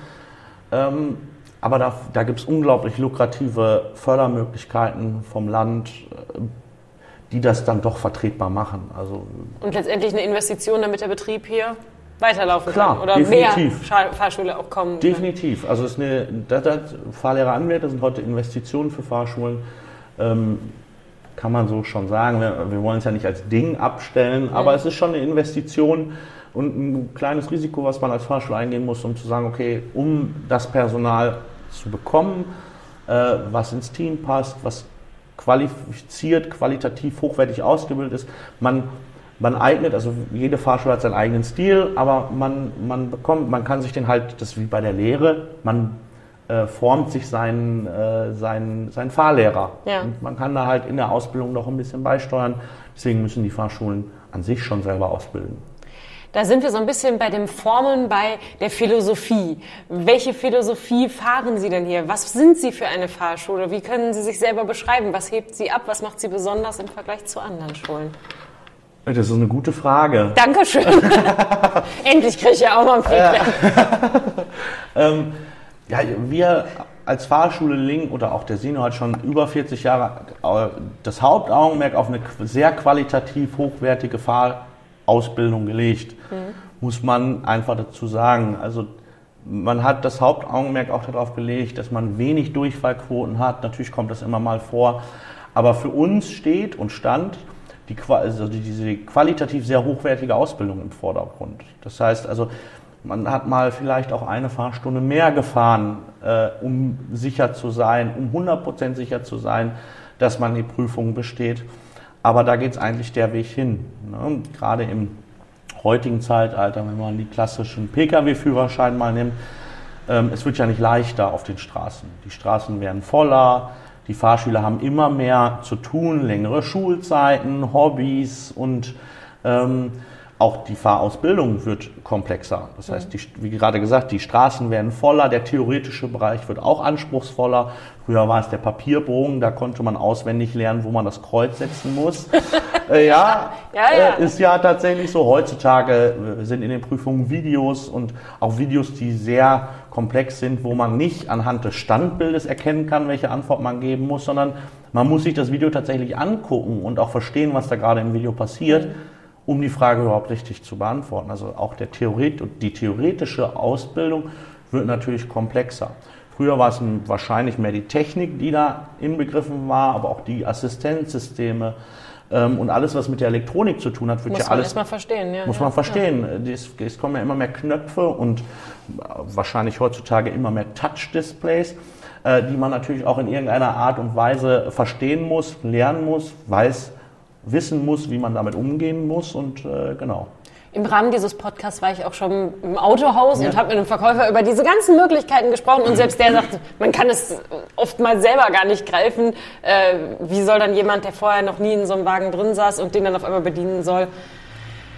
Ähm, aber da, da gibt es unglaublich lukrative Fördermöglichkeiten vom Land, äh, die das dann doch vertretbar machen. Also Und letztendlich eine Investition, damit der Betrieb hier weiterlaufen Klar, kann. Oder definitiv. mehr Fahrschule auch kommen. Definitiv. Also es ist eine, das, das, Fahrlehrer Anwärter sind heute Investitionen für Fahrschulen. Ähm, kann man so schon sagen. Wir, wir wollen es ja nicht als Ding abstellen, aber es ist schon eine Investition und ein kleines Risiko, was man als Fahrschule eingehen muss, um zu sagen, okay, um das Personal zu bekommen, äh, was ins Team passt, was qualifiziert, qualitativ hochwertig ausgebildet ist. Man, man eignet, also jede Fahrschule hat seinen eigenen Stil, aber man, man bekommt, man kann sich den halt, das ist wie bei der Lehre, man äh, formt sich seinen, äh, seinen, seinen Fahrlehrer. Ja. Und man kann da halt in der Ausbildung noch ein bisschen beisteuern. Deswegen müssen die Fahrschulen an sich schon selber ausbilden. Da sind wir so ein bisschen bei dem Formeln bei der Philosophie. Welche Philosophie fahren Sie denn hier? Was sind Sie für eine Fahrschule? Wie können Sie sich selber beschreiben? Was hebt Sie ab? Was macht Sie besonders im Vergleich zu anderen Schulen? Das ist eine gute Frage. Dankeschön. [laughs] Endlich kriege ich ja auch mal ein Feedback. [laughs] Ähm, ja, wir als Fahrschule Link oder auch der Sino hat schon über 40 Jahre äh, das Hauptaugenmerk auf eine sehr qualitativ hochwertige Fahrausbildung gelegt. Muss man einfach dazu sagen. Also man hat das Hauptaugenmerk auch darauf gelegt, dass man wenig Durchfallquoten hat. Natürlich kommt das immer mal vor. Aber für uns steht und stand die, also die- diese qualitativ sehr hochwertige Ausbildung im Vordergrund. Das heißt also, man hat mal vielleicht auch eine Fahrstunde mehr gefahren, äh, um sicher zu sein, um 100% sicher zu sein, dass man die Prüfung besteht. Aber da geht es eigentlich der Weg hin. Ne? Gerade im heutigen Zeitalter, wenn man die klassischen Pkw-Führerschein mal nimmt, ähm, es wird ja nicht leichter auf den Straßen. Die Straßen werden voller, die Fahrschüler haben immer mehr zu tun, längere Schulzeiten, Hobbys und ähm, auch die Fahrausbildung wird komplexer. Das heißt, die, wie gerade gesagt, die Straßen werden voller, der theoretische Bereich wird auch anspruchsvoller. Früher war es der Papierbogen, da konnte man auswendig lernen, wo man das Kreuz setzen muss. [laughs] äh, ja, Ja, ja. Äh, ist ja tatsächlich so. Heutzutage äh, sind in den Prüfungen Videos und auch Videos, die sehr komplex sind, wo man nicht anhand des Standbildes erkennen kann, welche Antwort man geben muss, sondern man muss sich das Video tatsächlich angucken und auch verstehen, was da gerade im Video passiert, um die Frage überhaupt richtig zu beantworten. Also auch der Theoret die theoretische Ausbildung wird natürlich komplexer. Früher war es ein- wahrscheinlich mehr die Technik, die da inbegriffen war, aber auch die Assistenzsysteme ähm, und alles, was mit der Elektronik zu tun hat, wird Muss ja man alles erstmal verstehen. Ja, muss ja. man verstehen. Es, es kommen ja immer mehr Knöpfe und äh, wahrscheinlich heutzutage immer mehr Touch-Displays, äh, die man natürlich auch in irgendeiner Art und Weise verstehen muss, lernen muss, weiß, wissen muss, wie man damit umgehen muss und äh, genau. Im Rahmen dieses Podcasts war ich auch schon im Autohaus Ja. und habe mit einem Verkäufer über diese ganzen Möglichkeiten gesprochen und selbst der sagt, man kann es oftmals selber gar nicht greifen. Äh, wie soll dann jemand, der vorher noch nie in so einem Wagen drin saß und den dann auf einmal bedienen soll,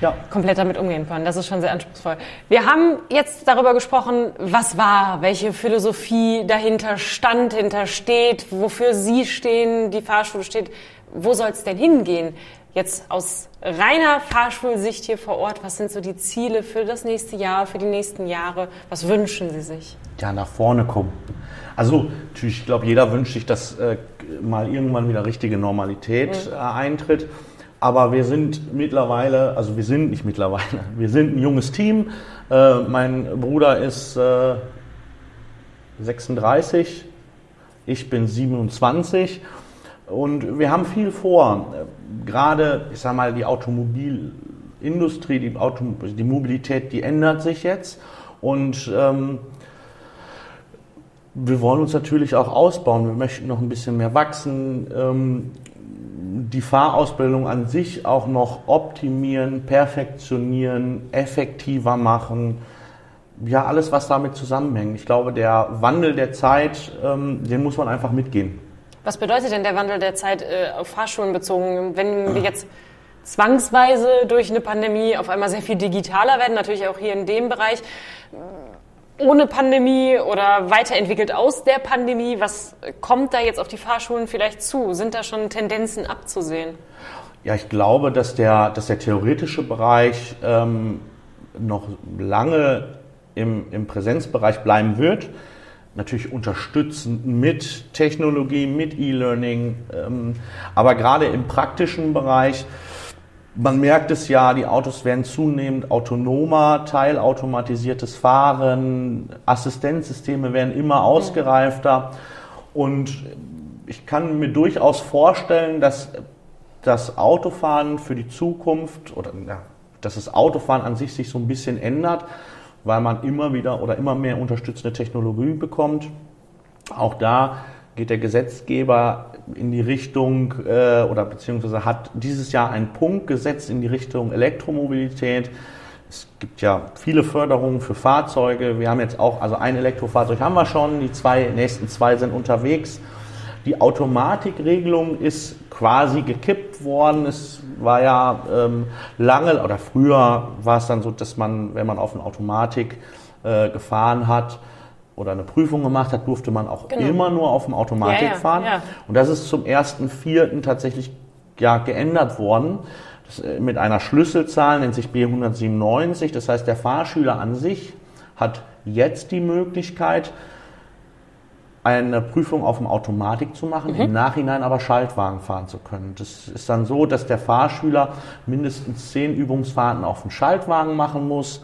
Ja. komplett damit umgehen können. Das ist schon sehr anspruchsvoll. Wir haben jetzt darüber gesprochen, was war, welche Philosophie dahinter stand, hinter steht, wofür Sie stehen, die Fahrschule steht. Wo soll es denn hingehen? Jetzt aus reiner Fahrschulsicht hier vor Ort, was sind so die Ziele für das nächste Jahr, für die nächsten Jahre? Was wünschen Sie sich? Ja, nach vorne kommen. Also natürlich, ich glaube, jeder wünscht sich, dass äh, mal irgendwann wieder richtige Normalität äh, eintritt. Aber wir sind mittlerweile, also wir sind nicht mittlerweile, [laughs] wir sind ein junges Team. Äh, mein Bruder ist äh, 36, ich bin 27 und wir haben viel vor. Gerade, ich sag mal, die Automobilindustrie, die, Auto, die Mobilität, die ändert sich jetzt und ähm, wir wollen uns natürlich auch ausbauen. Wir möchten noch ein bisschen mehr wachsen. Ähm, die Fahrausbildung an sich auch noch optimieren, perfektionieren, effektiver machen. Ja, alles, was damit zusammenhängt. Ich glaube, der Wandel der Zeit, ähm, den muss man einfach mitgehen. Was bedeutet denn der Wandel der Zeit äh, auf Fahrschulen bezogen? Wenn wir jetzt zwangsweise durch eine Pandemie auf einmal sehr viel digitaler werden, natürlich auch hier in dem Bereich, ohne Pandemie oder weiterentwickelt aus der Pandemie? Was kommt da jetzt auf die Fahrschulen vielleicht zu? Sind da schon Tendenzen abzusehen? Ja, ich glaube, dass der, dass der theoretische Bereich ähm, noch lange im, im Präsenzbereich bleiben wird. Natürlich unterstützend mit Technologie, mit E-Learning, ähm, aber gerade im praktischen Bereich man merkt es ja, die Autos werden zunehmend autonomer, teilautomatisiertes Fahren, Assistenzsysteme werden immer ausgereifter. Und ich kann mir durchaus vorstellen, dass das Autofahren für die Zukunft oder ja, dass das Autofahren an sich sich so ein bisschen ändert, weil man immer wieder oder immer mehr unterstützende Technologie bekommt. Auch da geht der Gesetzgeber in die Richtung äh, oder beziehungsweise hat dieses Jahr einen Punkt gesetzt in die Richtung Elektromobilität. Es gibt ja viele Förderungen für Fahrzeuge. Wir haben jetzt auch, also ein Elektrofahrzeug haben wir schon, die zwei, nächsten zwei sind unterwegs. Die Automatikregelung ist quasi gekippt worden. Es war ja ähm, lange oder früher war es dann so, dass man, wenn man auf eine Automatik äh, gefahren hat, oder eine Prüfung gemacht hat, durfte man auch genau. immer nur auf dem Automatik ja, ja, fahren. Ja. Und das ist zum 1.4. tatsächlich ja, geändert worden. Das, äh, mit einer Schlüsselzahl nennt sich B197. Das heißt, der Fahrschüler an sich hat jetzt die Möglichkeit, eine Prüfung auf dem Automatik zu machen, mhm. im Nachhinein aber Schaltwagen fahren zu können. Das ist dann so, dass der Fahrschüler mindestens zehn Übungsfahrten auf dem Schaltwagen machen muss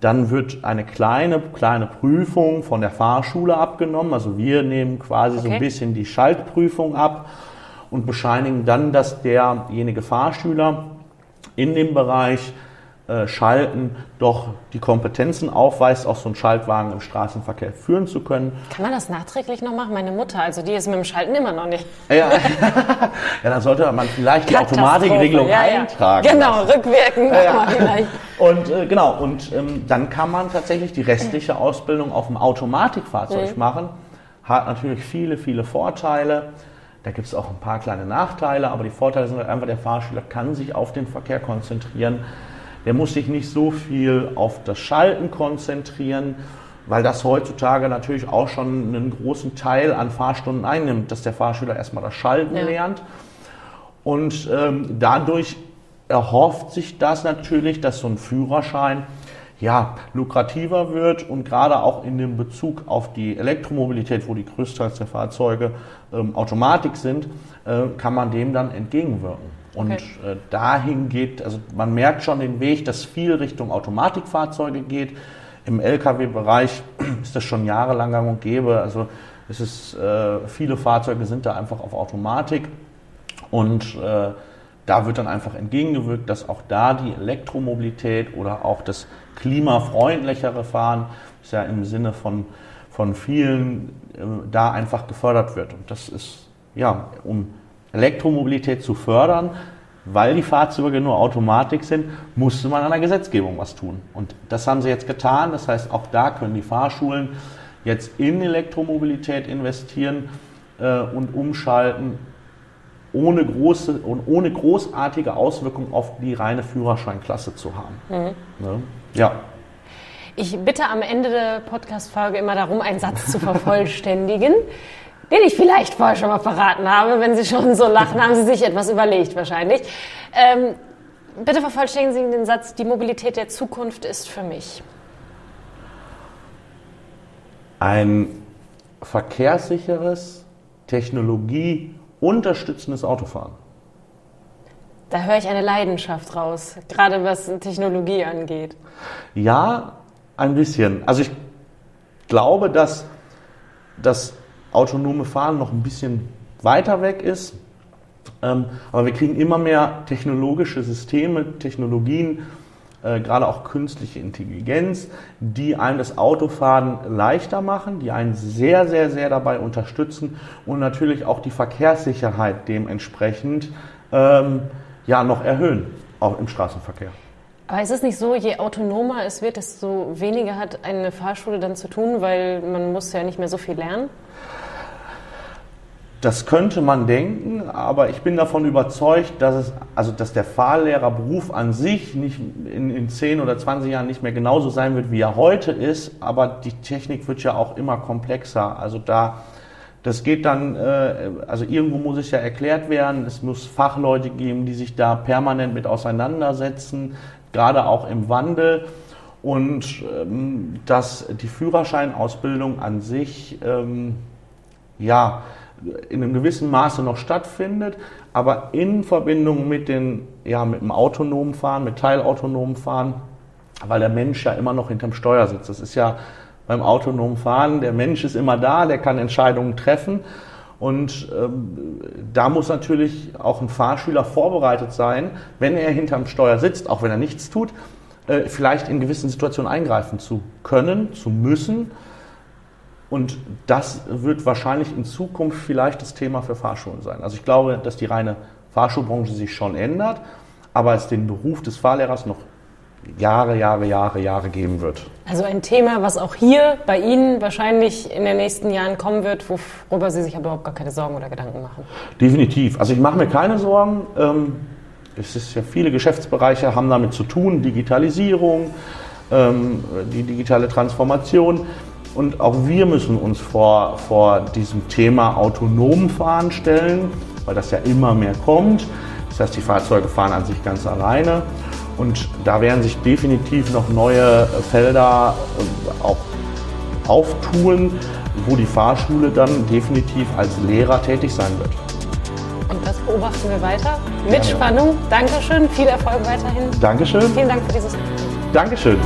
dann wird eine kleine, kleine Prüfung von der Fahrschule abgenommen. Also wir nehmen quasi okay. so ein bisschen die Schaltprüfung ab und bescheinigen dann, dass derjenige Fahrschüler in dem Bereich äh, Schalten doch die Kompetenzen aufweist, auch so einen Schaltwagen im Straßenverkehr führen zu können. Kann man das nachträglich noch machen? Meine Mutter, also die ist mit dem Schalten immer noch nicht. Ja, [laughs] ja dann sollte man vielleicht die Automatikregelung ja, ja. eintragen. Genau, lassen. rückwirkend ja, vielleicht. Und äh, genau, und ähm, dann kann man tatsächlich die restliche Ausbildung auf dem Automatikfahrzeug mhm. machen. Hat natürlich viele, viele Vorteile. Da gibt es auch ein paar kleine Nachteile, aber die Vorteile sind halt einfach, der Fahrschüler kann sich auf den Verkehr konzentrieren der muss sich nicht so viel auf das Schalten konzentrieren, weil das heutzutage natürlich auch schon einen großen Teil an Fahrstunden einnimmt, dass der Fahrschüler erstmal das Schalten ja. lernt. Und ähm, dadurch erhofft sich das natürlich, dass so ein Führerschein ja, lukrativer wird und gerade auch in dem Bezug auf die Elektromobilität, wo die größtenteils der Fahrzeuge ähm, Automatik sind, äh, kann man dem dann entgegenwirken. Und okay. äh, dahin geht, also man merkt schon den Weg, dass viel Richtung Automatikfahrzeuge geht. Im Lkw-Bereich [clears throat] ist das schon jahrelang gang und gäbe. Also es ist, äh, viele Fahrzeuge sind da einfach auf Automatik und äh, da wird dann einfach entgegengewirkt, dass auch da die Elektromobilität oder auch das klimafreundlichere Fahren, ist ja im Sinne von, von vielen, äh, da einfach gefördert wird. Und das ist, ja, um Elektromobilität zu fördern, weil die Fahrzeuge nur Automatik sind, musste man an der Gesetzgebung was tun. Und das haben sie jetzt getan. Das heißt, auch da können die Fahrschulen jetzt in Elektromobilität investieren äh, und umschalten, ohne, große, und ohne großartige Auswirkungen auf die reine Führerscheinklasse zu haben. Mhm. Ne? Ja. Ich bitte am Ende der Podcast-Folge immer darum, einen Satz zu vervollständigen. Den ich vielleicht vorher schon mal verraten habe. Wenn Sie schon so lachen, haben Sie sich etwas überlegt wahrscheinlich. Ähm, bitte vervollständigen Sie den Satz, die Mobilität der Zukunft ist für mich. Ein verkehrssicheres, technologieunterstützendes Autofahren. Da höre ich eine Leidenschaft raus, gerade was Technologie angeht. Ja, ein bisschen. Also ich glaube, dass das autonome Fahren noch ein bisschen weiter weg ist. Ähm, aber wir kriegen immer mehr technologische Systeme, Technologien, äh, gerade auch künstliche Intelligenz, die einem das Autofahren leichter machen, die einen sehr, sehr, sehr dabei unterstützen und natürlich auch die Verkehrssicherheit dementsprechend ähm, ja, noch erhöhen, auch im Straßenverkehr. Aber ist es nicht so, je autonomer es wird, desto weniger hat eine Fahrschule dann zu tun, weil man muss ja nicht mehr so viel lernen? Das könnte man denken, aber ich bin davon überzeugt, dass, es, also dass der Fahrlehrerberuf an sich nicht in, in 10 oder 20 Jahren nicht mehr genauso sein wird, wie er heute ist, aber die Technik wird ja auch immer komplexer. Also da, das geht dann, äh, also irgendwo muss es ja erklärt werden, es muss Fachleute geben, die sich da permanent mit auseinandersetzen, gerade auch im Wandel. Und ähm, dass die Führerscheinausbildung an sich, ähm, ja, in einem gewissen Maße noch stattfindet, aber in Verbindung mit, den, ja, mit dem autonomen Fahren, mit teilautonomen Fahren, weil der Mensch ja immer noch hinterm Steuer sitzt. Das ist ja beim autonomen Fahren, der Mensch ist immer da, der kann Entscheidungen treffen. Und ähm, da muss natürlich auch ein Fahrschüler vorbereitet sein, wenn er hinterm Steuer sitzt, auch wenn er nichts tut, äh, vielleicht in gewissen Situationen eingreifen zu können, zu müssen und das wird wahrscheinlich in Zukunft vielleicht das Thema für Fahrschulen sein. Also ich glaube, dass die reine Fahrschulbranche sich schon ändert, aber es den Beruf des Fahrlehrers noch Jahre, Jahre, Jahre, Jahre geben wird. Also ein Thema, was auch hier bei Ihnen wahrscheinlich in den nächsten Jahren kommen wird, worüber Sie sich aber überhaupt gar keine Sorgen oder Gedanken machen. Definitiv. Also ich mache mir keine Sorgen. Ähm, es ist ja viele Geschäftsbereiche haben damit zu tun, Digitalisierung, ähm, die digitale Transformation. Und auch wir müssen uns vor, vor diesem Thema autonom fahren stellen, weil das ja immer mehr kommt. Das heißt, die Fahrzeuge fahren an sich ganz alleine. Und da werden sich definitiv noch neue Felder äh, auch auftun, wo die Fahrschule dann definitiv als Lehrer tätig sein wird. Und das beobachten wir weiter mit ja, Spannung. Dankeschön, viel Erfolg weiterhin. Dankeschön. Vielen Dank für dieses Gespräch. Dankeschön.